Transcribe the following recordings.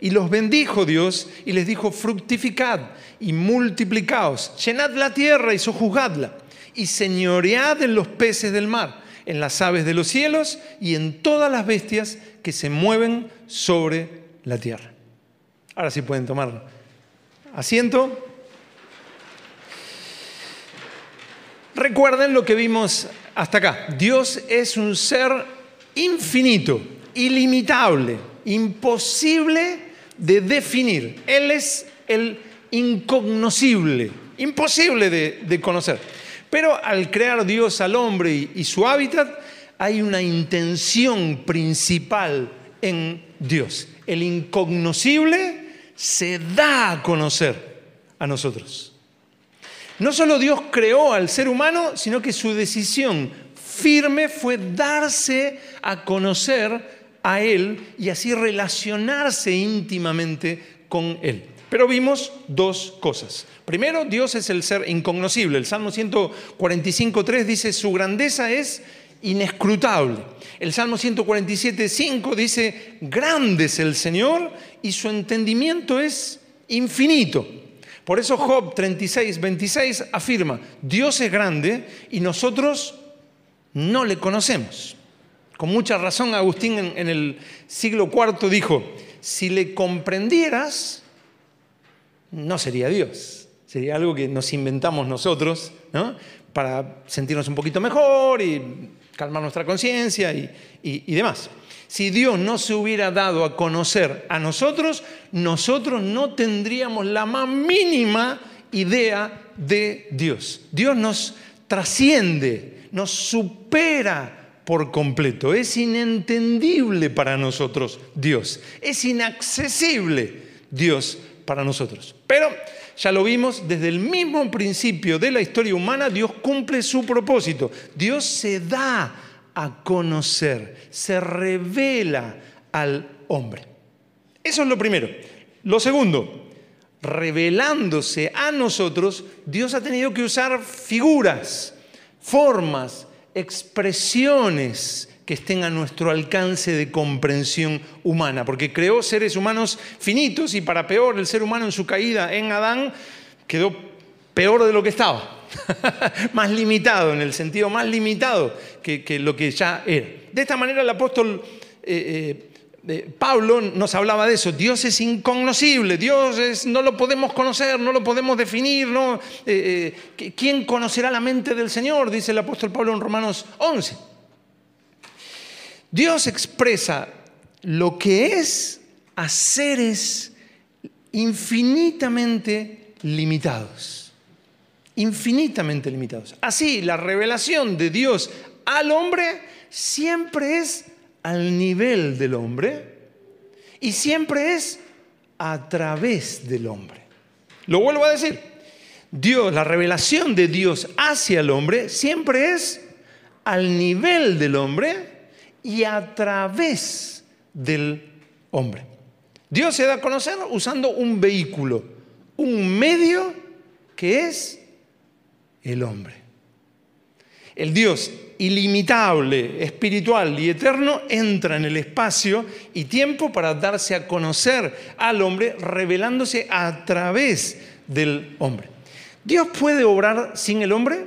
Y los bendijo Dios y les dijo, fructificad y multiplicaos, llenad la tierra y sojuzgadla, y señoread en los peces del mar, en las aves de los cielos y en todas las bestias que se mueven sobre la tierra. Ahora sí pueden tomar asiento. Recuerden lo que vimos hasta acá. Dios es un ser infinito, ilimitable, imposible de definir. Él es el incognoscible, imposible de, conocer. Pero al crear Dios al hombre y, y su hábitat, hay una intención principal en Dios. El incognoscible se da a conocer a nosotros. No solo Dios creó al ser humano, sino que su decisión firme fue darse a conocer a Él y así relacionarse íntimamente con Él. Pero vimos dos cosas. Primero, Dios es el ser incognoscible. El Salmo 145.3 dice, su grandeza es inescrutable. El Salmo 147.5 dice, grande es el Señor y su entendimiento es infinito. Por eso Job 36.26 afirma, Dios es grande y nosotros no le conocemos. Con mucha razón Agustín en, el siglo IV dijo, si le comprendieras, no sería Dios, sería algo que nos inventamos nosotros para sentirnos un poquito mejor y calmar nuestra conciencia y, y demás. Si Dios no se hubiera dado a conocer a nosotros, nosotros no tendríamos la más mínima idea de Dios. Dios nos trasciende, nos supera por completo. Es inentendible para nosotros Dios. Es inaccesible Dios para nosotros. Pero ya lo vimos, desde el mismo principio de la historia humana, Dios cumple su propósito. Dios se da a conocer, se revela al hombre. Eso es lo primero. Lo segundo, revelándose a nosotros, Dios ha tenido que usar figuras, formas, expresiones que estén a nuestro alcance de comprensión humana, porque creó seres humanos finitos y para peor, el ser humano en su caída en Adán quedó peor de lo que estaba, más limitado, en el sentido más limitado que, lo que ya era. De esta manera el apóstol eh, eh, Pablo nos hablaba de eso, Dios es incognoscible, Dios es, no lo podemos conocer, no lo podemos definir, no, eh, eh, ¿quién conocerá la mente del Señor? Dice el apóstol Pablo en Romanos 11. Dios expresa lo que es a seres infinitamente limitados, infinitamente limitados. Así, la revelación de Dios al hombre siempre es al nivel del hombre y siempre es a través del hombre. Lo vuelvo a decir, Dios, la revelación de Dios hacia el hombre siempre es al nivel del hombre y a través del hombre. Dios se da a conocer usando un vehículo, un medio que es el hombre. El Dios ilimitable, espiritual y eterno entra en el espacio y tiempo para darse a conocer al hombre, revelándose a través del hombre. ¿Dios puede obrar sin el hombre?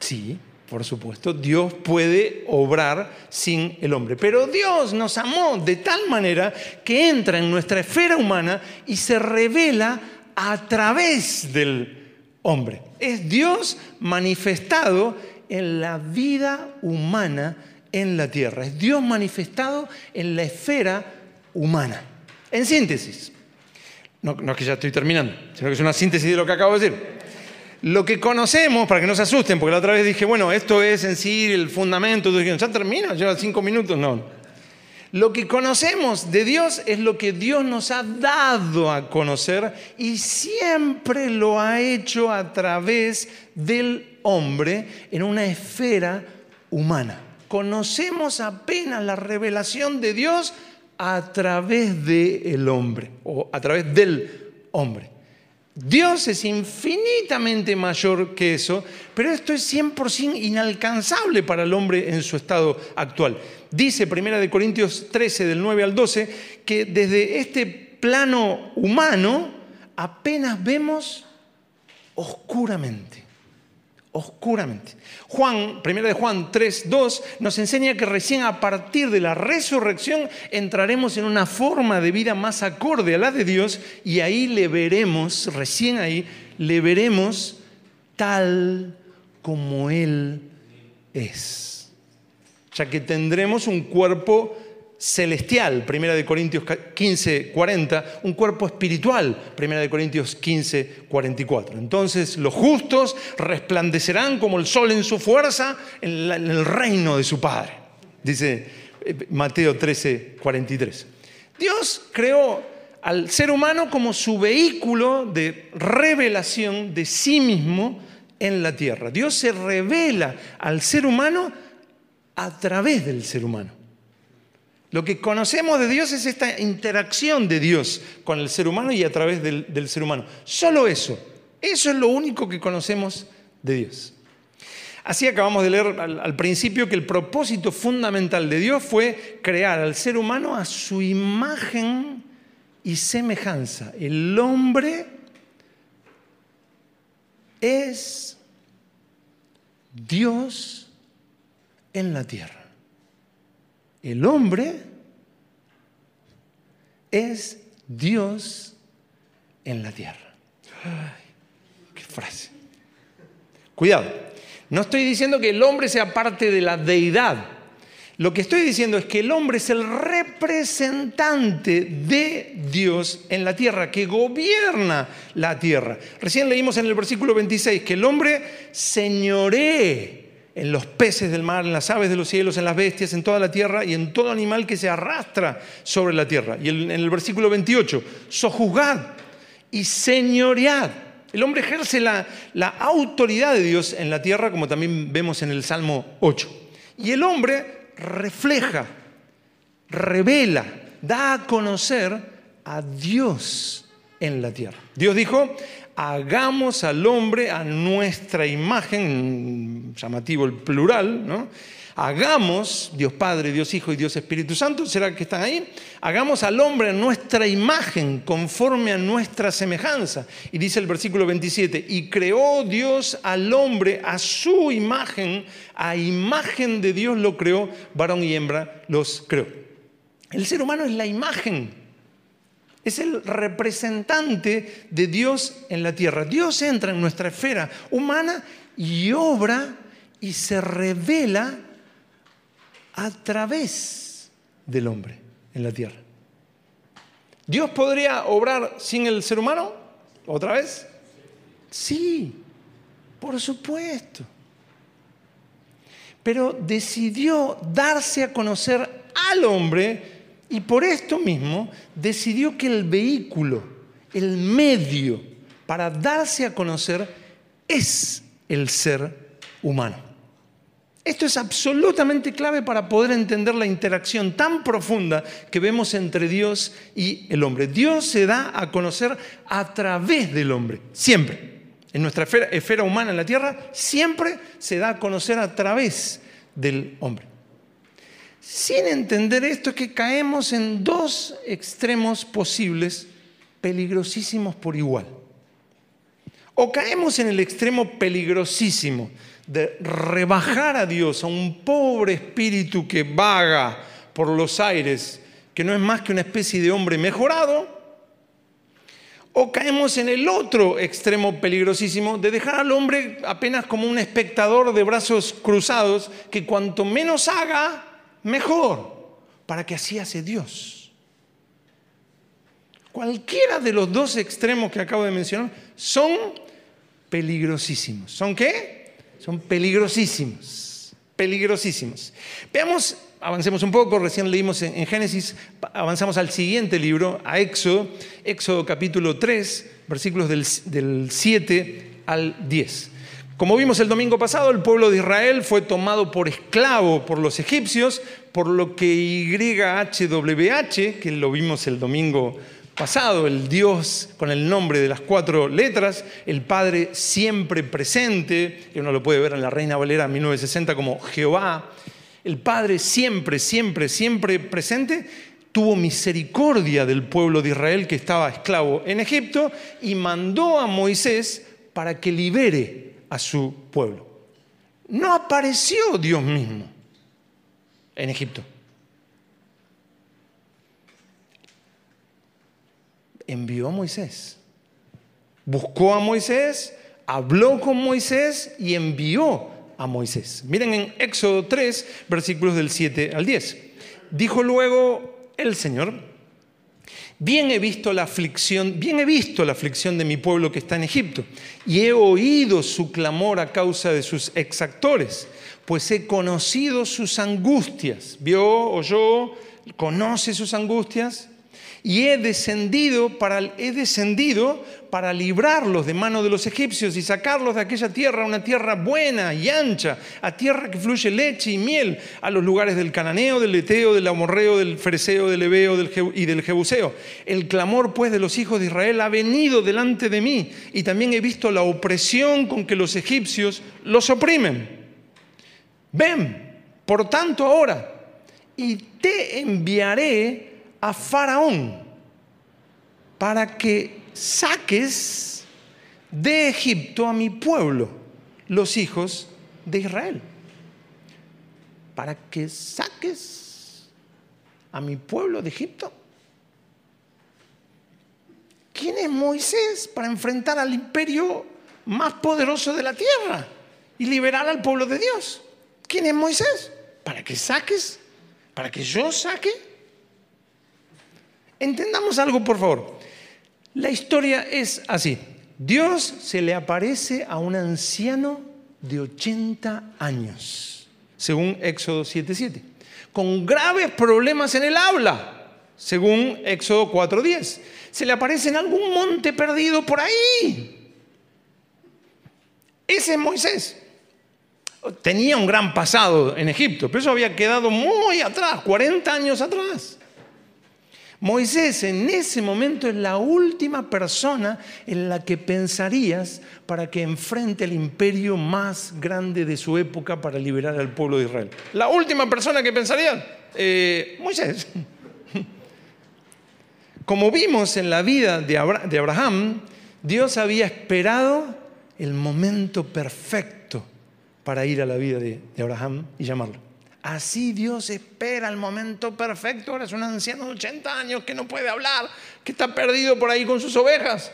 Sí, por supuesto, Dios puede obrar sin el hombre. Pero Dios nos amó de tal manera que entra en nuestra esfera humana y se revela a través del hombre. Es Dios manifestado en la vida humana en la tierra. Es Dios manifestado en la esfera humana. En síntesis, no, es que ya estoy terminando, sino que es una síntesis de lo que acabo de decir. Lo que conocemos, para que no se asusten, porque la otra vez dije, bueno, esto es en sí el fundamento, ya termina, lleva cinco minutos, no. Lo que conocemos de Dios es lo que Dios nos ha dado a conocer y siempre lo ha hecho a través del hombre en una esfera humana. Conocemos apenas la revelación de Dios a través del hombre o a través del hombre. Dios es infinitamente mayor que eso, pero esto es 100% inalcanzable para el hombre en su estado actual. Dice 1 Corintios 13 del 9 al 12 que desde este plano humano apenas vemos oscuramente oscuramente. Juan, primera de Juan 3, 2, nos enseña que recién a partir de la resurrección entraremos en una forma de vida más acorde a la de Dios y ahí le veremos, recién ahí, le veremos tal como Él es. Que tendremos un cuerpo celestial, Primera de Corintios 15, 40, un cuerpo espiritual, Primera de Corintios 15, 44. Entonces los justos resplandecerán como el sol en su fuerza en, el reino de su Padre, dice eh, Mateo 13, 43. Dios creó al ser humano como su vehículo de revelación de sí mismo en la tierra. Dios se revela al ser humano a través del ser humano. Lo que conocemos de Dios es esta interacción de Dios con el ser humano y a través del, ser humano. Solo eso. Eso es lo único que conocemos de Dios. Así acabamos de leer al, al, principio que el propósito fundamental de Dios fue crear al ser humano a su imagen y semejanza. El hombre es Dios en la tierra. El hombre es Dios en la tierra. Qué frase. Cuidado, no estoy diciendo que el hombre sea parte de la deidad. Lo que estoy diciendo es que el hombre es el representante de Dios en la tierra, que gobierna la tierra. Recién leímos en el versículo 26 que el hombre señoree en los peces del mar, en las aves de los cielos, en las bestias, en toda la tierra y en todo animal que se arrastra sobre la tierra. Y en el versículo 28, sojuzgad y señoread. El hombre ejerce la, la autoridad de Dios en la tierra, como también vemos en el Salmo 8. Y el hombre refleja, revela, da a conocer a Dios en la tierra. Dios dijo, hagamos al hombre a nuestra imagen, llamativo el plural, ¿no? Hagamos, Dios Padre, Dios Hijo y Dios Espíritu Santo, ¿será que están ahí? Hagamos al hombre a nuestra imagen, conforme a nuestra semejanza. Y dice el versículo 27, y creó Dios al hombre a su imagen, a imagen de Dios lo creó, varón y hembra los creó. El ser humano es la imagen es el representante de Dios en la tierra. Dios entra en nuestra esfera humana y obra y se revela a través del hombre en la tierra. ¿Dios podría obrar sin el ser humano? ¿Otra vez? Sí, por supuesto. Pero decidió darse a conocer al hombre y por esto mismo decidió que el vehículo, el medio para darse a conocer es el ser humano. Esto es absolutamente clave para poder entender la interacción tan profunda que vemos entre Dios y el hombre. Dios se da a conocer a través del hombre, siempre. En nuestra esfera, humana en la tierra, siempre se da a conocer a través del hombre. Sin entender esto es que caemos en dos extremos posibles, peligrosísimos por igual. O caemos en el extremo peligrosísimo de rebajar a Dios a un pobre espíritu que vaga por los aires, que no es más que una especie de hombre mejorado, o caemos en el otro extremo peligrosísimo de dejar al hombre apenas como un espectador de brazos cruzados, que cuanto menos haga, mejor, para que así hace Dios. Cualquiera de los dos extremos que acabo de mencionar son peligrosísimos. ¿Son qué? Son peligrosísimos, peligrosísimos. Veamos avancemos un poco, recién leímos en, Génesis, avanzamos al siguiente libro, a Éxodo, Éxodo capítulo 3, versículos del, del 7 al 10. Como vimos el domingo pasado, el pueblo de Israel fue tomado por esclavo por los egipcios, por lo que YHWH, que lo vimos el domingo pasado, el Dios con el nombre de las cuatro letras, el Padre siempre presente, que uno lo puede ver en la Reina Valera 1960 como Jehová, el Padre siempre, siempre, siempre presente, tuvo misericordia del pueblo de Israel que estaba esclavo en Egipto y mandó a Moisés para que libere a su pueblo. No apareció Dios mismo en Egipto. Envió a Moisés. Buscó a Moisés, habló con Moisés y envió a Moisés. Miren en Éxodo 3, versículos del 7 al 10. Dijo luego el Señor, Bien he visto la aflicción, bien he visto la aflicción de mi pueblo que está en Egipto, y he oído su clamor a causa de sus exactores, pues he conocido sus angustias. ¿Vio, oyó, conoce sus angustias? Y he descendido para, librarlos de mano de los egipcios y sacarlos de aquella tierra, una tierra buena y ancha, a tierra que fluye leche y miel, a los lugares del cananeo, del eteo, del amorreo, del fereceo, del ebeo y del jebuseo. El clamor pues de los hijos de Israel ha venido delante de mí y también he visto la opresión con que los egipcios los oprimen. Ven, por tanto ahora, y te enviaré a Faraón para que saques de Egipto a mi pueblo, los hijos de Israel. Para que saques a mi pueblo de Egipto. ¿Quién es Moisés para enfrentar al imperio más poderoso de la tierra y liberar al pueblo de Dios? ¿Quién es Moisés? Para que saques, para que yo saque Entendamos algo, por favor. La historia es así. Dios se le aparece a un anciano de 80 años, según Éxodo 7.7, con graves problemas en el habla, según Éxodo 4.10. Se le aparece en algún monte perdido por ahí. Ese es Moisés. Tenía un gran pasado en Egipto, pero eso había quedado muy atrás, 40 años atrás. Moisés en ese momento es la última persona en la que pensarías para que enfrente el imperio más grande de su época para liberar al pueblo de Israel. La última persona que pensarías, eh, Moisés. Como vimos en la vida de Abraham, Dios había esperado el momento perfecto para ir a la vida de Abraham y llamarlo. Así Dios espera el momento perfecto. Ahora es un anciano de 80 años que no puede hablar, que está perdido por ahí con sus ovejas.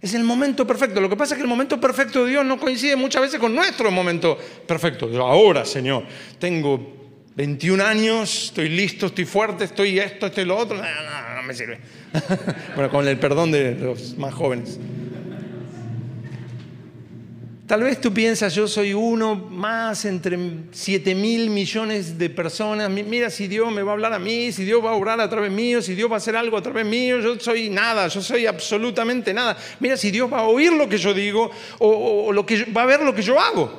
Es el momento perfecto. Lo que pasa es que el momento perfecto de Dios no coincide muchas veces con nuestro momento perfecto. ahora, Señor, tengo 21 años, estoy listo, estoy fuerte, estoy esto, estoy lo otro. No, no, no me sirve. bueno, con el perdón de los más jóvenes. Tal vez tú piensas, yo soy uno más entre 7 mil millones de personas. Mira, si Dios me va a hablar a mí, si Dios va a orar a través mío, si Dios va a hacer algo a través mío, yo soy nada, yo soy absolutamente nada. Mira, si Dios va a oír lo que yo digo o, lo que, va a ver lo que yo hago.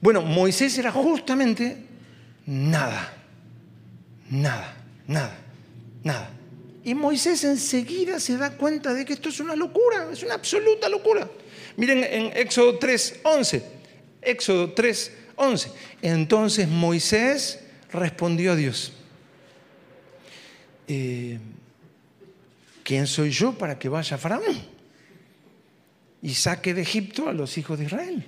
Bueno, Moisés era justamente nada, nada, nada, nada. Y Moisés enseguida se da cuenta de que esto es una locura, es una absoluta locura. Miren en Éxodo 3:11. Éxodo 3:11. Entonces Moisés respondió a Dios. Eh, ¿Quién soy yo para que vaya a Faraón y saque de Egipto a los hijos de Israel?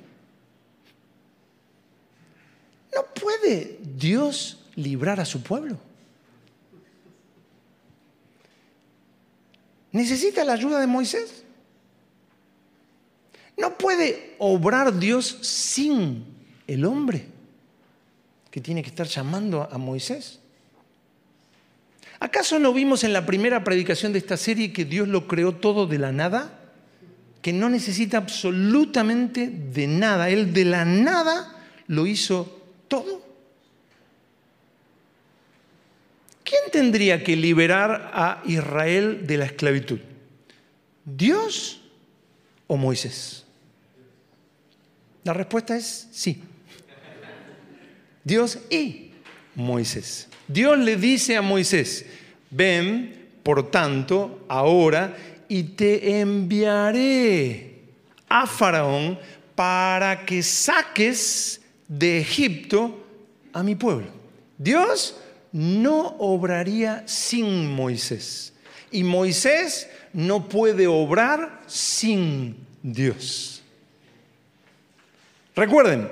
¿No puede Dios librar a su pueblo? ¿Necesita la ayuda de Moisés? No puede obrar Dios sin el hombre que tiene que estar llamando a Moisés. ¿Acaso no vimos en la primera predicación de esta serie que Dios lo creó todo de la nada? Que no necesita absolutamente de nada. Él de la nada lo hizo todo. ¿quién tendría que liberar a Israel de la esclavitud? ¿Dios o Moisés? La respuesta es sí. Dios y Moisés. Dios le dice a Moisés, ven, por tanto, ahora y te enviaré a Faraón para que saques de Egipto a mi pueblo. Dios no obraría sin Moisés. Y Moisés no puede obrar sin Dios. Recuerden,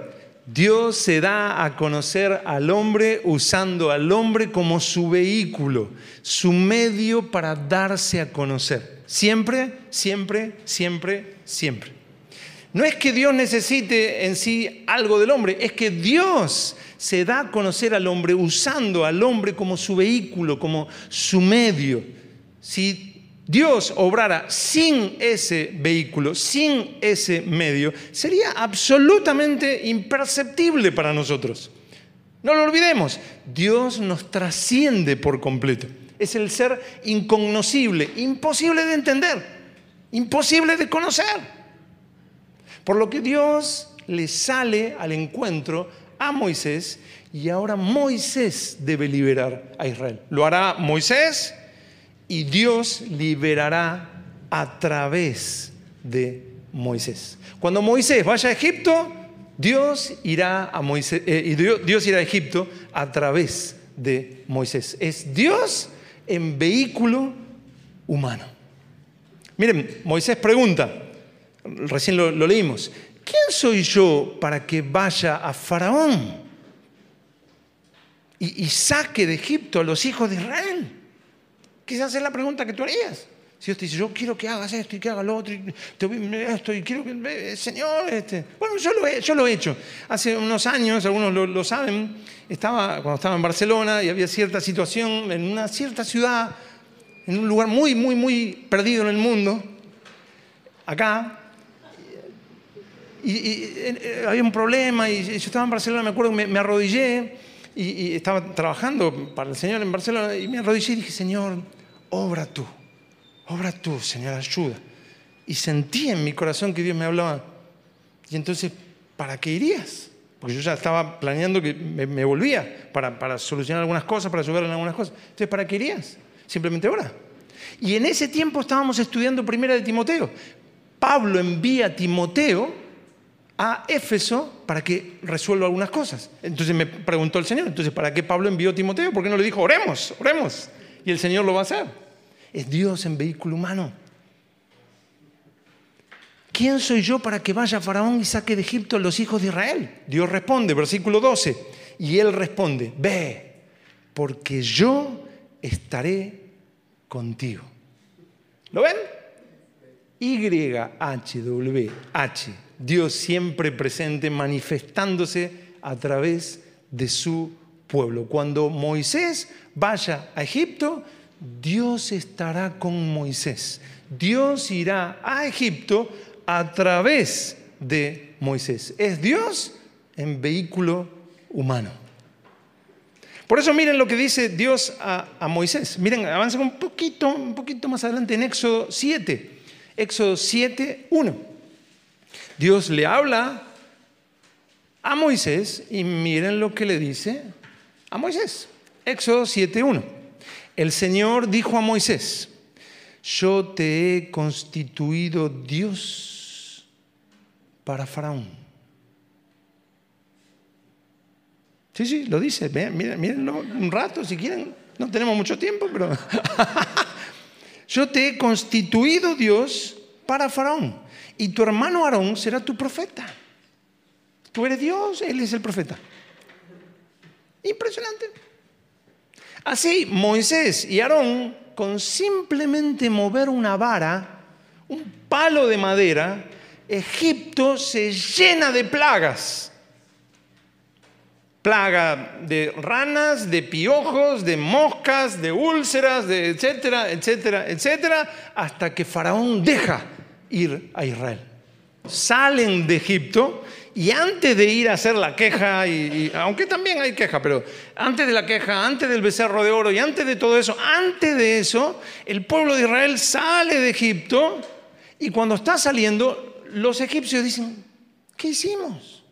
Dios se da a conocer al hombre usando al hombre como su vehículo, su medio para darse a conocer. Siempre, siempre, siempre, siempre. No es que Dios necesite en sí algo del hombre, es que Dios se da a conocer al hombre usando al hombre como su vehículo, como su medio. Dios obrara sin ese vehículo, sin ese medio, sería absolutamente imperceptible para nosotros. No lo olvidemos, Dios nos trasciende por completo. Es el ser incognoscible, imposible de entender, imposible de conocer. Por lo que Dios le sale al encuentro a Moisés y ahora Moisés debe liberar a Israel. Lo hará Moisés y Dios liberará a través de Moisés. Cuando Moisés vaya a Egipto, Dios irá a Moisés, eh, Dios irá a Egipto a través de Moisés. Es Dios en vehículo humano. Miren, Moisés pregunta, recién lo, leímos, ¿quién soy yo para que vaya a Faraón y, saque de Egipto a los hijos de Israel? Quizás es la pregunta que tú harías. Si Dios te dice, yo quiero que hagas esto y que hagas lo otro, y esto, y quiero que, Señor, este. bueno, yo lo, he, hecho. Hace unos años, algunos lo, saben, estaba, cuando estaba en Barcelona y había cierta situación en una cierta ciudad, en un lugar muy, muy, muy perdido en el mundo, acá, y, eh, había un problema y yo estaba en Barcelona, me acuerdo, me, me arrodillé y, estaba trabajando para el Señor en Barcelona y me arrodillé y dije, Señor, obra tú, obra tú, Señor, ayuda. Y sentí en mi corazón que Dios me hablaba. Y entonces, ¿para qué irías? Porque yo ya estaba planeando que me, volvía para, para, solucionar algunas cosas, para ayudar en algunas cosas. Entonces, ¿para qué irías? Simplemente ora. Y en ese tiempo estábamos estudiando primera de Timoteo. Pablo envía a Timoteo a Éfeso para que resuelva algunas cosas. Entonces me preguntó el Señor, entonces, ¿para qué Pablo envió a Timoteo? ¿Por qué no le dijo, oremos, oremos? Y el Señor lo va a hacer. Es Dios en vehículo humano. ¿Quién soy yo para que vaya Faraón y saque de Egipto a los hijos de Israel? Dios responde, versículo 12. Y él responde, ve, porque yo estaré contigo. ¿Lo ven? YHWH, Dios siempre presente, manifestándose a través de su pueblo. Cuando Moisés vaya a Egipto, Dios estará con Moisés. Dios irá a Egipto a través de Moisés. Es Dios en vehículo humano. Por eso miren lo que dice Dios a, Moisés. Miren, avanza un poquito, un poquito más adelante en Éxodo 7. Éxodo 7, 1. Dios le habla a Moisés y miren lo que le dice a Moisés. Éxodo 7, 1. El Señor dijo a Moisés, yo te he constituido Dios para Faraón. Sí, sí, lo dice. Miren, un rato si quieren. No tenemos mucho tiempo, pero... yo te he constituido Dios para Faraón y tu hermano Aarón será tu profeta. Tú eres Dios, él es el profeta. Impresionante. Así, Moisés y Aarón, con simplemente mover una vara, un palo de madera, Egipto se llena de plagas plaga de ranas, de piojos, de moscas, de úlceras, de etcétera, etcétera, etcétera, hasta que Faraón deja ir a Israel. Salen de Egipto y antes de ir a hacer la queja, y, aunque también hay queja, pero antes de la queja, antes del becerro de oro y antes de todo eso, antes de eso, el pueblo de Israel sale de Egipto y cuando está saliendo, los egipcios dicen, ¿qué hicimos?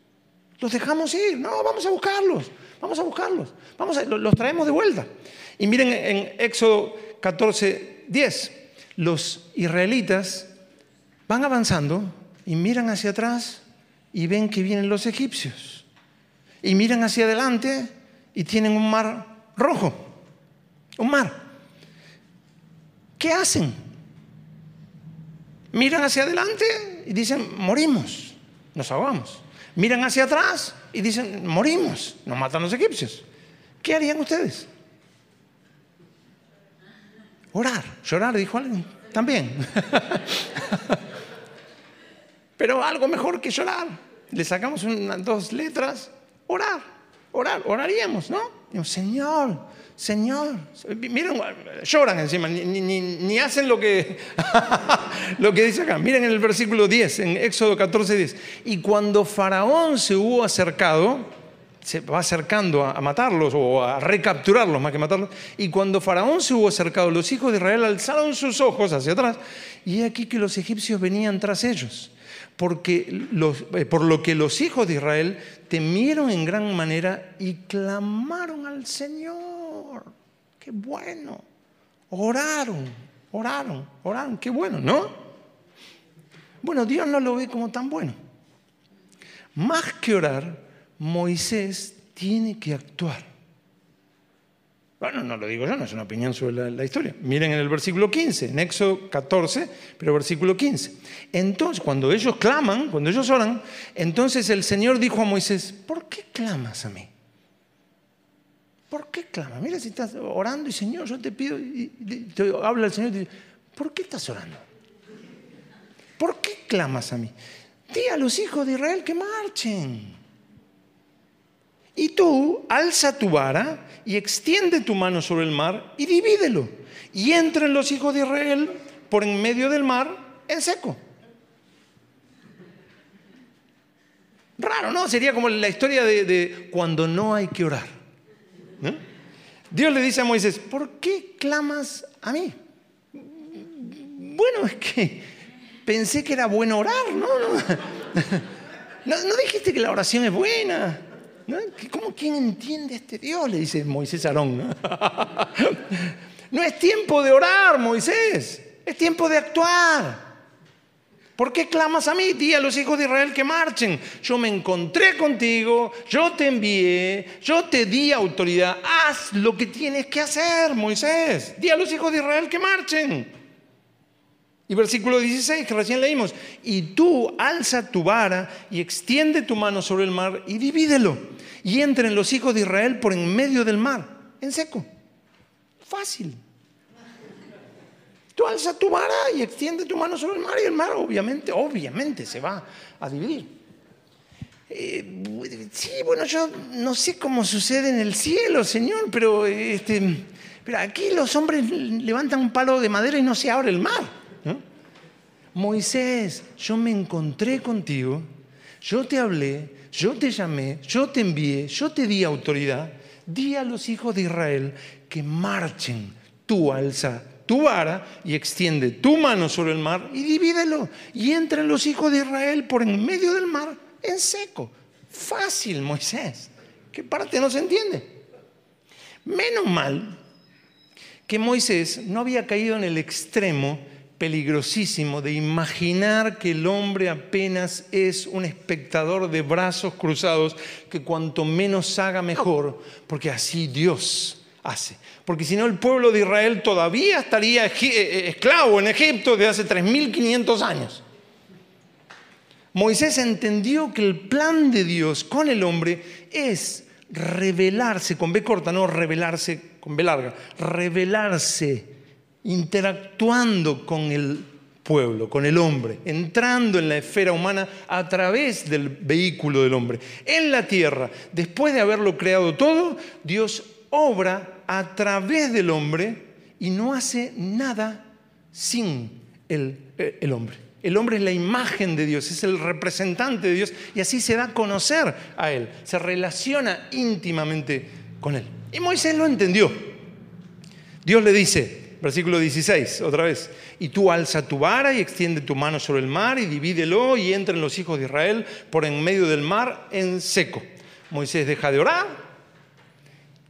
Los dejamos ir, no, vamos a buscarlos, vamos a buscarlos, vamos a, los traemos de vuelta. Y miren en Éxodo 14, 10, los israelitas van avanzando y miran hacia atrás y ven que vienen los egipcios. Y miran hacia adelante y tienen un mar rojo, un mar. ¿Qué hacen? Miran hacia adelante y dicen, morimos, nos ahogamos. Miran hacia atrás y dicen, morimos, nos matan los egipcios. ¿Qué harían ustedes? Orar, llorar, dijo alguien. También. Pero algo mejor que llorar. Le sacamos dos letras, orar, orar, oraríamos, ¿no? Señor, Señor, miren, lloran encima, ni, hacen lo que, lo que dice acá. Miren en el versículo 10, en Éxodo 14, 10. Y cuando Faraón se hubo acercado, se va acercando a, matarlos o a recapturarlos más que matarlos. Y cuando Faraón se hubo acercado, los hijos de Israel alzaron sus ojos hacia atrás y aquí que los egipcios venían tras ellos. Porque eh, por lo que los hijos de Israel temieron en gran manera y clamaron al Señor. Qué bueno. Oraron, oraron, oraron. Qué bueno, ¿no? Bueno, Dios no lo ve como tan bueno. Más que orar, Moisés tiene que actuar. Bueno, no lo digo yo, no es una opinión sobre la, historia. Miren en el versículo 15, en Éxodo 14, pero versículo 15. Entonces, cuando ellos claman, cuando ellos oran, entonces el Señor dijo a Moisés, ¿por qué clamas a mí? ¿Por qué clamas? Mira si estás orando y Señor, yo te pido, y te habla el Señor y te dice, ¿por qué estás orando? ¿Por qué clamas a mí? Di a los hijos de Israel que marchen. Y tú alza tu vara y extiende tu mano sobre el mar y divídelo. Y entren los hijos de Israel por en medio del mar en seco. Raro, ¿no? Sería como la historia de, cuando no hay que orar. Dios le dice a Moisés, ¿por qué clamas a mí? Bueno, es que pensé que era bueno orar, ¿no? ¿No, no dijiste que la oración es buena? ¿Cómo quién entiende a este Dios? Le dice Moisés Aarón. ¿no? es tiempo de orar, Moisés. Es tiempo de actuar. ¿Por qué clamas a mí? Di a los hijos de Israel que marchen. Yo me encontré contigo, yo te envié, yo te di autoridad. Haz lo que tienes que hacer, Moisés. Di a los hijos de Israel que marchen. Y versículo 16 que recién leímos, y tú alza tu vara y extiende tu mano sobre el mar y divídelo, y entren los hijos de Israel por en medio del mar, en seco. Fácil. Tú alza tu vara y extiende tu mano sobre el mar y el mar obviamente, obviamente se va a dividir. Eh, sí, bueno, yo no sé cómo sucede en el cielo, Señor, pero, este, pero aquí los hombres levantan un palo de madera y no se abre el mar. Moisés, yo me encontré contigo, yo te hablé, yo te llamé, yo te envié, yo te di autoridad. Di a los hijos de Israel que marchen. Tú alza tu vara y extiende tu mano sobre el mar y divídelo. Y entren los hijos de Israel por en medio del mar en seco. Fácil, Moisés. ¿Qué parte no se entiende? Menos mal que Moisés no había caído en el extremo peligrosísimo de imaginar que el hombre apenas es un espectador de brazos cruzados, que cuanto menos haga mejor, porque así Dios hace. Porque si no el pueblo de Israel todavía estaría eh, eh, esclavo en Egipto de hace 3.500 años. Moisés entendió que el plan de Dios con el hombre es revelarse, con B corta, no revelarse con B larga, revelarse interactuando con el pueblo, con el hombre, entrando en la esfera humana a través del vehículo del hombre. En la tierra, después de haberlo creado todo, Dios obra a través del hombre y no hace nada sin el, el hombre. El hombre es la imagen de Dios, es el representante de Dios y así se da a conocer a Él, se relaciona íntimamente con Él. Y Moisés lo entendió. Dios le dice, versículo 16, otra vez, y tú alza tu vara y extiende tu mano sobre el mar y divídelo y entren los hijos de Israel por en medio del mar en seco. Moisés deja de orar,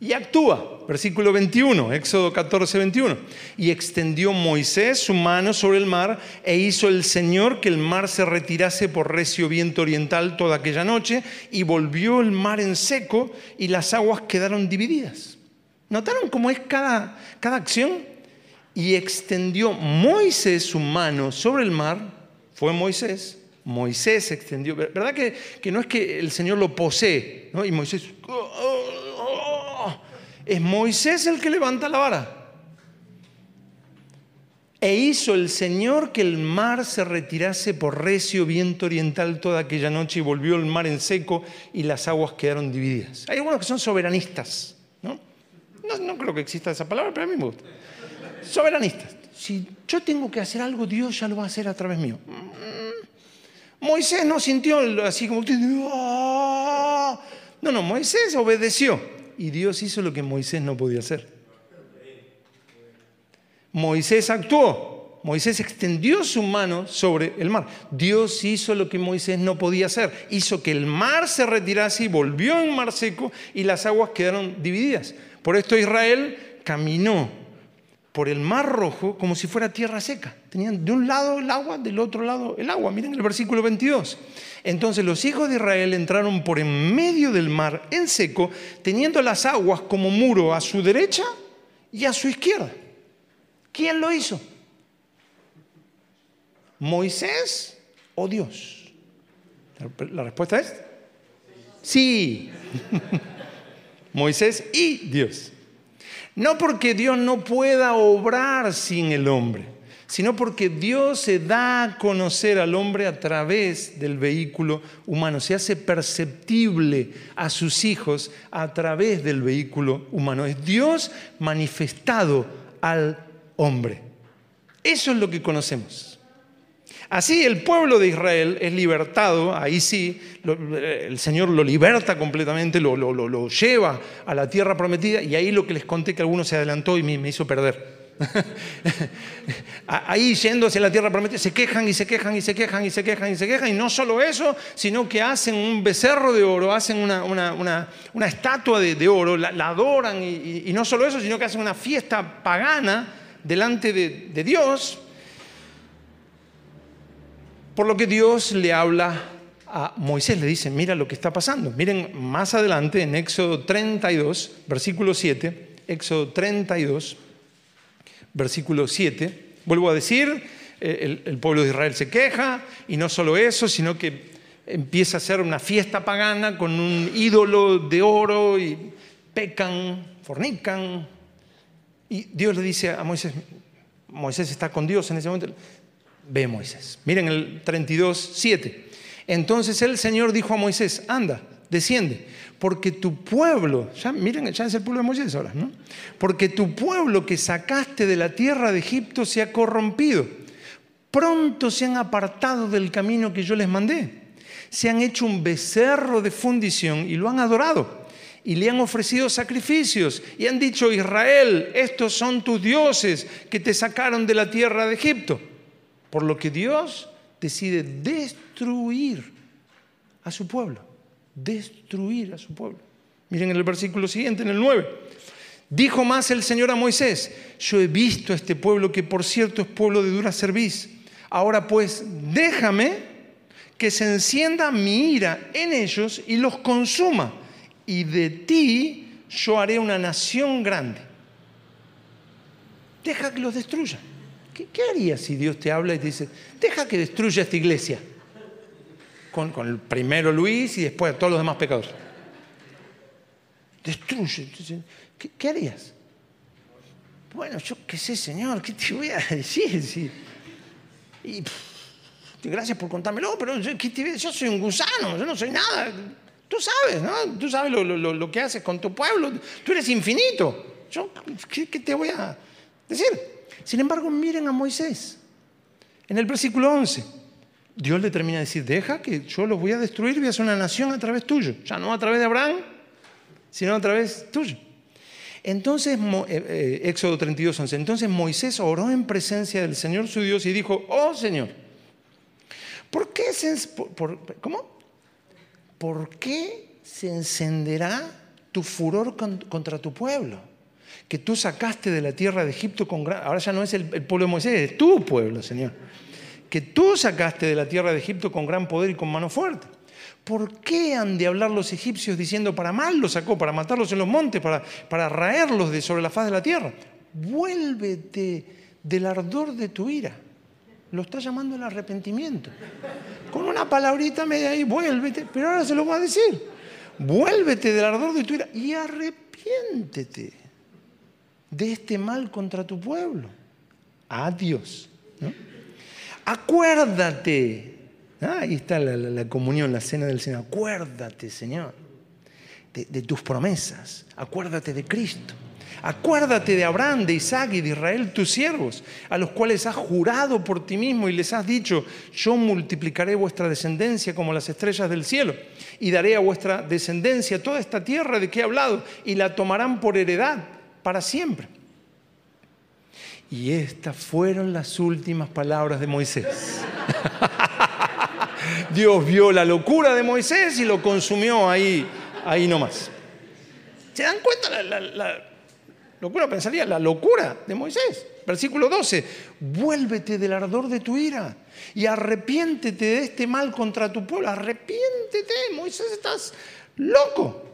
y actúa. Versículo 21, Éxodo 14, 21. Y extendió Moisés su mano sobre el mar e hizo el Señor que el mar se retirase por recio viento oriental toda aquella noche y volvió el mar en seco y las aguas quedaron divididas. ¿Notaron cómo es cada, cada acción? Y extendió Moisés su mano sobre el mar, fue Moisés, Moisés extendió, ¿verdad que, que no es que el Señor lo posee? ¿no? Y Moisés... Oh, es Moisés el que levanta la vara. E hizo el Señor que el mar se retirase por recio viento oriental toda aquella noche y volvió el mar en seco y las aguas quedaron divididas. Hay algunos que son soberanistas, ¿no? No, creo que exista esa palabra, pero a mí me gusta. Soberanistas. Si yo tengo que hacer algo, Dios ya lo va a hacer a través mío. Mm. Moisés no sintió así como... Ah". No, no, Moisés obedeció y Dios hizo lo que Moisés no podía hacer. Moisés actuó, Moisés extendió su mano sobre el mar. Dios hizo lo que Moisés no podía hacer. Hizo que el mar se retirase y volvió en mar seco y las aguas quedaron divididas. Por esto Israel caminó por el mar rojo como si fuera tierra seca. Tenían de un lado el agua, del otro lado el agua. Miren el versículo 22. Entonces los hijos de Israel entraron por en medio del mar en seco, teniendo las aguas como muro a su derecha y a su izquierda. ¿Quién lo hizo? ¿Moisés o Dios? La respuesta es sí. Moisés y Dios. No porque Dios no pueda obrar sin el hombre, sino porque Dios se da a conocer al hombre a través del vehículo humano, se hace perceptible a sus hijos a través del vehículo humano. Es Dios manifestado al hombre. Eso es lo que conocemos. Así el pueblo de Israel es libertado, ahí sí, el Señor lo liberta completamente, lo, lleva a la tierra prometida y ahí lo que les conté que alguno se adelantó y me, hizo perder. ahí yendo hacia la tierra prometida se quejan y se quejan y se quejan y se quejan y se quejan y no solo eso, sino que hacen un becerro de oro, hacen una, estatua de, oro, la, adoran y, no solo eso, sino que hacen una fiesta pagana delante de, de Dios por lo que Dios le habla a Moisés, le dice, mira lo que está pasando. Miren más adelante en Éxodo 32, versículo 7, Éxodo 32, versículo 7, vuelvo a decir, eh, el, pueblo de Israel se queja y no solo eso, sino que empieza a hacer una fiesta pagana con un ídolo de oro y pecan, fornican. Y Dios le dice a Moisés, Moisés está con Dios en ese momento, ve Moisés. Miren el 32, 7. Entonces el Señor dijo a Moisés, anda, desciende, porque tu pueblo, ya miren, ya es el pueblo de Moisés ahora, ¿no? Porque tu pueblo que sacaste de la tierra de Egipto se ha corrompido. Pronto se han apartado del camino que yo les mandé. Se han hecho un becerro de fundición y lo han adorado. Y le han ofrecido sacrificios y han dicho, Israel, estos son tus dioses que te sacaron de la tierra de Egipto. Por lo que Dios decide destruir a su pueblo. Destruir a su pueblo. Miren el versículo siguiente, en el 9. Dijo más el Señor a Moisés, yo he visto a este pueblo que por cierto es pueblo de dura cerviz. Ahora pues, déjame que se encienda mi ira en ellos y los consuma. Y de ti yo haré una nación grande. Deja que los destruya. ¿Qué, harías si Dios te habla y te dice, deja que destruya esta iglesia? Con, primero Luis y después a todos los demás pecadores. Destruye. ¿Qué, harías? Bueno, yo qué sé, Señor, ¿qué te voy a decir? Y, gracias por contármelo, pero yo, yo, soy un gusano, yo no soy nada. Tú sabes, ¿no? Tú sabes lo, que haces con tu pueblo. Tú eres infinito. Yo, ¿qué, qué te voy a decir? Sin embargo, miren a Moisés. En el versículo 11. Dios le termina de decir, deja que yo los voy a destruir voy a hacer una nación a través tuyo. Ya no a través de Abraham, sino a través tuyo. Entonces, eh, eh, Éxodo 32, 11, entonces Moisés oró en presencia del Señor su Dios y dijo, oh Señor, ¿por qué se, ¿cómo? ¿Por qué se encenderá tu furor contra tu pueblo? Que tú sacaste de la tierra de Egipto con gran... Ahora ya no es el pueblo de Moisés, es tu pueblo, Señor que tú sacaste de la tierra de Egipto con gran poder y con mano fuerte. ¿Por qué han de hablar los egipcios diciendo para mal los sacó, para matarlos en los montes, para, para raerlos de sobre la faz de la tierra? Vuélvete del ardor de tu ira. Lo está llamando el arrepentimiento. Con una palabrita media ahí, vuélvete, pero ahora se lo va a decir. Vuélvete del ardor de tu ira y arrepiéntete de este mal contra tu pueblo. Adiós. Acuérdate. Ah, ahí está la, comunión, la cena del Señor. Acuérdate, Señor, de, tus promesas. Acuérdate de Cristo. Acuérdate de Abraham, de Isaac y de Israel, tus siervos, a los cuales has jurado por ti mismo y les has dicho, yo multiplicaré vuestra descendencia como las estrellas del cielo y daré a vuestra descendencia toda esta tierra de que he hablado y la tomarán por heredad para siempre. Y estas fueron las últimas palabras de Moisés. Dios vio la locura de Moisés y lo consumió ahí, ahí nomás. ¿Se dan cuenta la, la locura? Pensaría, la locura de Moisés. Versículo 12, vuélvete del ardor de tu ira y arrepiéntete de este mal contra tu pueblo. Arrepiéntete, Moisés, estás loco.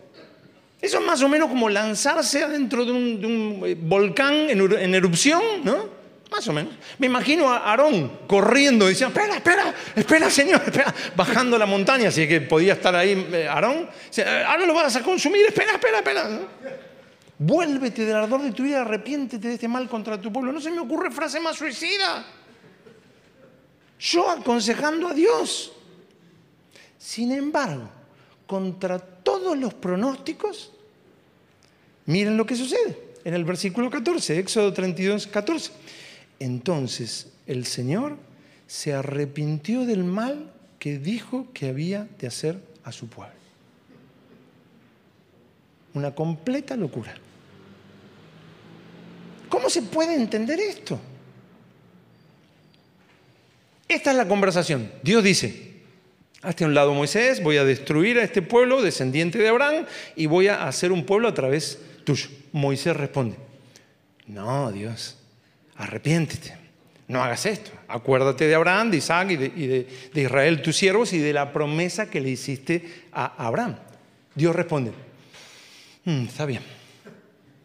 Eso es más o menos como lanzarse adentro de un, eh, volcán en, erupción, ¿no? Más o menos. Me imagino a Aarón corriendo, diciendo, espera, espera, espera, Señor, espera, bajando la montaña, así que podía estar ahí eh, Aarón. Eh, ahora lo vas a consumir, espera, espera, espera. Vuélvete del ardor de tu vida, arrepiéntete de este mal contra tu pueblo. No se me ocurre frase más suicida. Yo aconsejando a Dios. Sin embargo, contra todos los pronósticos, Miren lo que sucede en el versículo 14, Éxodo 32, 14. Entonces el Señor se arrepintió del mal que dijo que había de hacer a su pueblo. Una completa locura. ¿Cómo se puede entender esto? Esta es la conversación. Dios dice, Hazte a un lado Moisés, voy a destruir a este pueblo descendiente de Abraham y voy a hacer un pueblo a través de tuyo. Moisés responde, no, Dios, arrepiéntete, no hagas esto. Acuérdate de Abraham, de Isaac y de, Israel, tus siervos, y de la promesa que le hiciste a Abraham. Dios responde, mm, está bien,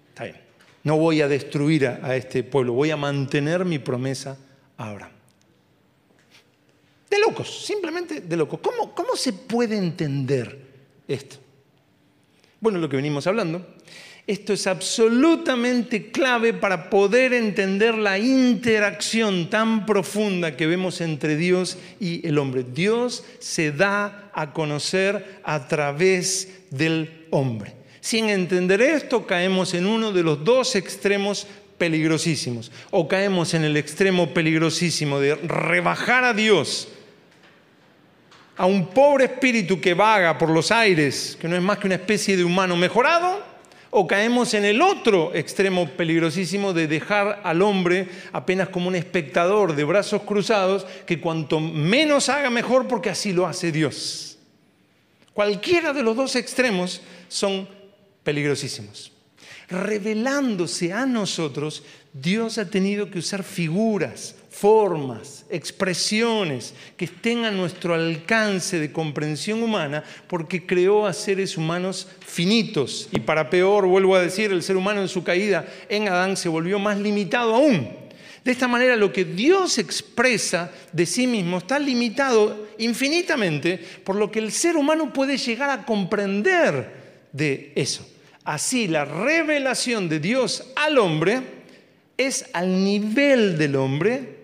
está bien. No voy a destruir a, este pueblo, voy a mantener mi promesa a Abraham. De locos, simplemente de locos. ¿Cómo, ¿Cómo se puede entender esto? Bueno, lo que venimos hablando esto es absolutamente clave para poder entender la interacción tan profunda que vemos entre Dios y el hombre. Dios se da a conocer a través del hombre. Sin entender esto, caemos en uno de los dos extremos peligrosísimos. O caemos en el extremo peligrosísimo de rebajar a Dios a un pobre espíritu que vaga por los aires, que no es más que una especie de humano mejorado, o caemos en el otro extremo peligrosísimo de dejar al hombre apenas como un espectador de brazos cruzados, que cuanto menos haga mejor porque así lo hace Dios. Cualquiera de los dos extremos son peligrosísimos. Revelándose a nosotros, Dios ha tenido que usar figuras, formas, expresiones que estén a nuestro alcance de comprensión humana, porque creó a seres humanos finitos. Y para peor, vuelvo a decir, el ser humano en su caída en Adán se volvió más limitado aún. De esta manera lo que Dios expresa de sí mismo está limitado infinitamente por lo que el ser humano puede llegar a comprender de eso. Así la revelación de Dios al hombre es al nivel del hombre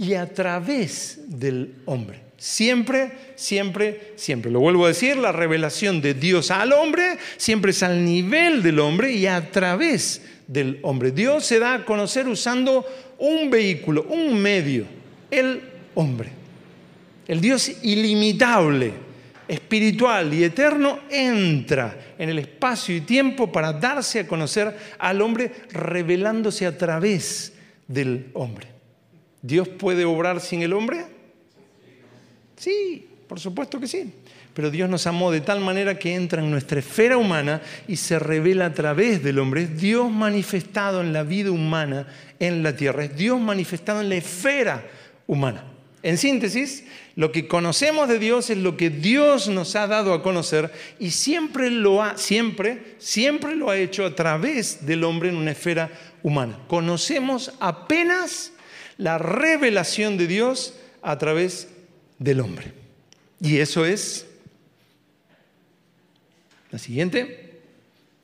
y a través del hombre. Siempre, siempre, siempre. Lo vuelvo a decir, la revelación de Dios al hombre siempre es al nivel del hombre y a través del hombre. Dios se da a conocer usando un vehículo, un medio, el hombre. El Dios ilimitable, espiritual y eterno entra en el espacio y tiempo para darse a conocer al hombre revelándose a través del hombre. ¿Dios puede obrar sin el hombre? Sí, por supuesto que sí. Pero Dios nos amó de tal manera que entra en nuestra esfera humana y se revela a través del hombre. Es Dios manifestado en la vida humana en la tierra. Es Dios manifestado en la esfera humana. En síntesis, lo que conocemos de Dios es lo que Dios nos ha dado a conocer y siempre lo ha, siempre, siempre lo ha hecho a través del hombre en una esfera humana. Conocemos apenas la revelación de Dios a través del hombre. Y eso es la siguiente.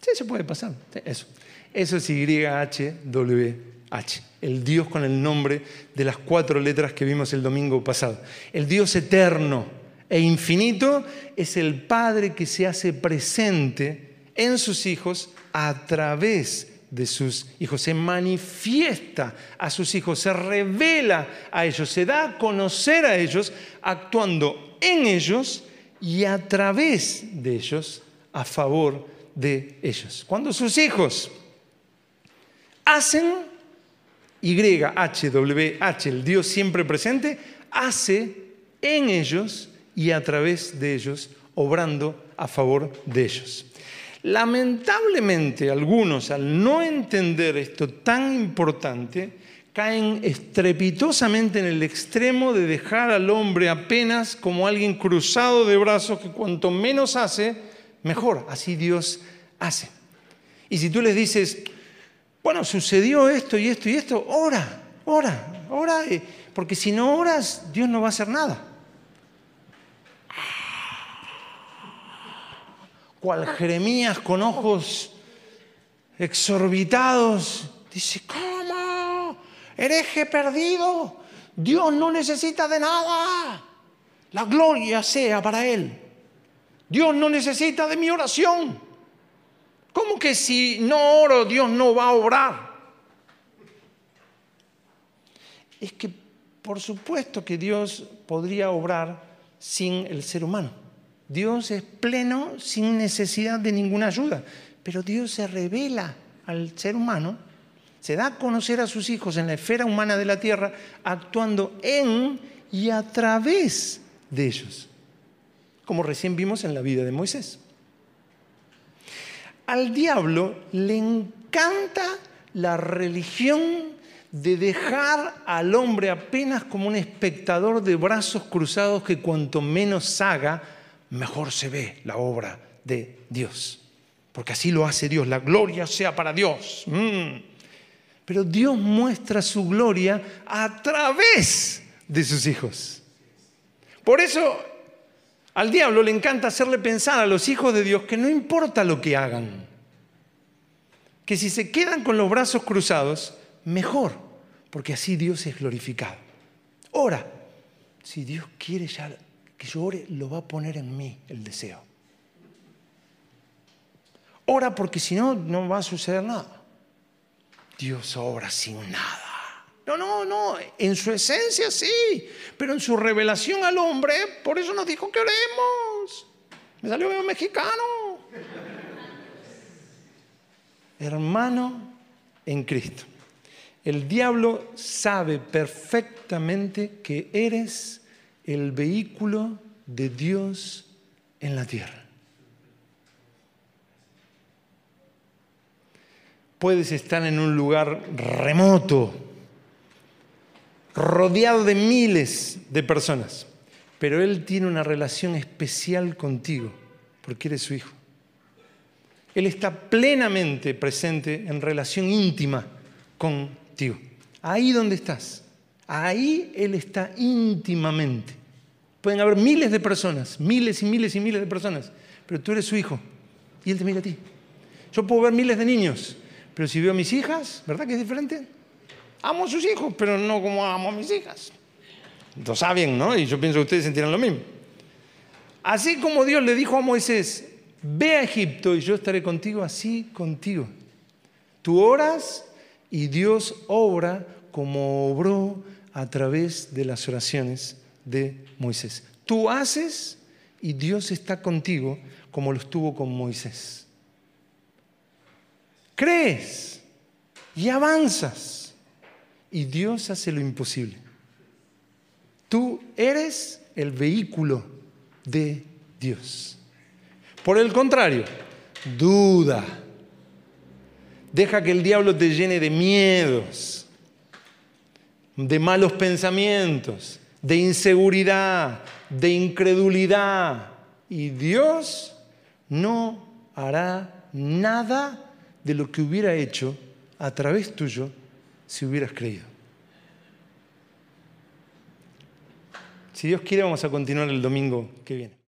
Sí, se puede pasar. Eso. Eso es YHWH el Dios con el nombre de las cuatro letras que vimos el domingo pasado. El Dios eterno e infinito es el Padre que se hace presente en sus hijos a través de sus hijos, se manifiesta a sus hijos, se revela a ellos, se da a conocer a ellos, actuando en ellos y a través de ellos, a favor de ellos. Cuando sus hijos hacen YHWH, el Dios siempre presente, hace en ellos y a través de ellos, obrando a favor de ellos. Lamentablemente algunos, al no entender esto tan importante, caen estrepitosamente en el extremo de dejar al hombre apenas como alguien cruzado de brazos que cuanto menos hace, mejor. Así Dios hace. Y si tú les dices, bueno, sucedió esto y esto y esto, ora, ora, ora, eh, porque si no oras, Dios no va a hacer nada. Cual Jeremías con ojos exorbitados, dice, ¿cómo? Hereje perdido, Dios no necesita de nada. La gloria sea para Él. Dios no necesita de mi oración. ¿Cómo que si no oro Dios no va a obrar? Es que por supuesto que Dios podría obrar sin el ser humano. Dios es pleno sin necesidad de ninguna ayuda, pero Dios se revela al ser humano, se da a conocer a sus hijos en la esfera humana de la tierra, actuando en y a través de ellos, como recién vimos en la vida de Moisés. Al diablo le encanta la religión de dejar al hombre apenas como un espectador de brazos cruzados que cuanto menos haga, mejor se ve la obra de Dios. Porque así lo hace Dios, la gloria sea para Dios. Mm. Pero Dios muestra su gloria a través de sus hijos. Por eso al diablo le encanta hacerle pensar a los hijos de Dios que no importa lo que hagan, que si se quedan con los brazos cruzados, mejor, porque así Dios es glorificado. Ora, si Dios quiere ya que yo ore, lo va a poner en mí el deseo. Ora porque si no, no va a suceder nada. Dios obra sin nada. No, no, no, en su esencia sí, pero en su revelación al hombre, por eso nos dijo que oremos. Me salió bien mexicano. Hermano en Cristo. El diablo sabe perfectamente que eres el vehículo de Dios en la tierra. Puedes estar en un lugar remoto, rodeado de miles de personas, pero Él tiene una relación especial contigo, porque eres su hijo. Él está plenamente presente en relación íntima contigo. Ahí donde estás, ahí Él está íntimamente. Pueden haber miles de personas, miles y miles y miles de personas, pero tú eres su hijo y Él te mira a ti. Yo puedo ver miles de niños, pero si veo a mis hijas, ¿verdad que es diferente? Amo a sus hijos, pero no como amo a mis hijas. Lo saben, ¿no? Y yo pienso que ustedes sentirán lo mismo. Así como Dios le dijo a Moisés, ve a Egipto y yo estaré contigo, así contigo. Tú oras y Dios obra como obró a través de las oraciones de Moisés. Tú haces y Dios está contigo como lo estuvo con Moisés. Crees y avanzas y Dios hace lo imposible. Tú eres el vehículo de Dios. Por el contrario, duda. Deja que el diablo te llene de miedos, de malos pensamientos, de inseguridad, de incredulidad. Y Dios no hará nada de lo que hubiera hecho a través tuyo si hubieras creído. Si Dios quiere, vamos a continuar el domingo que viene.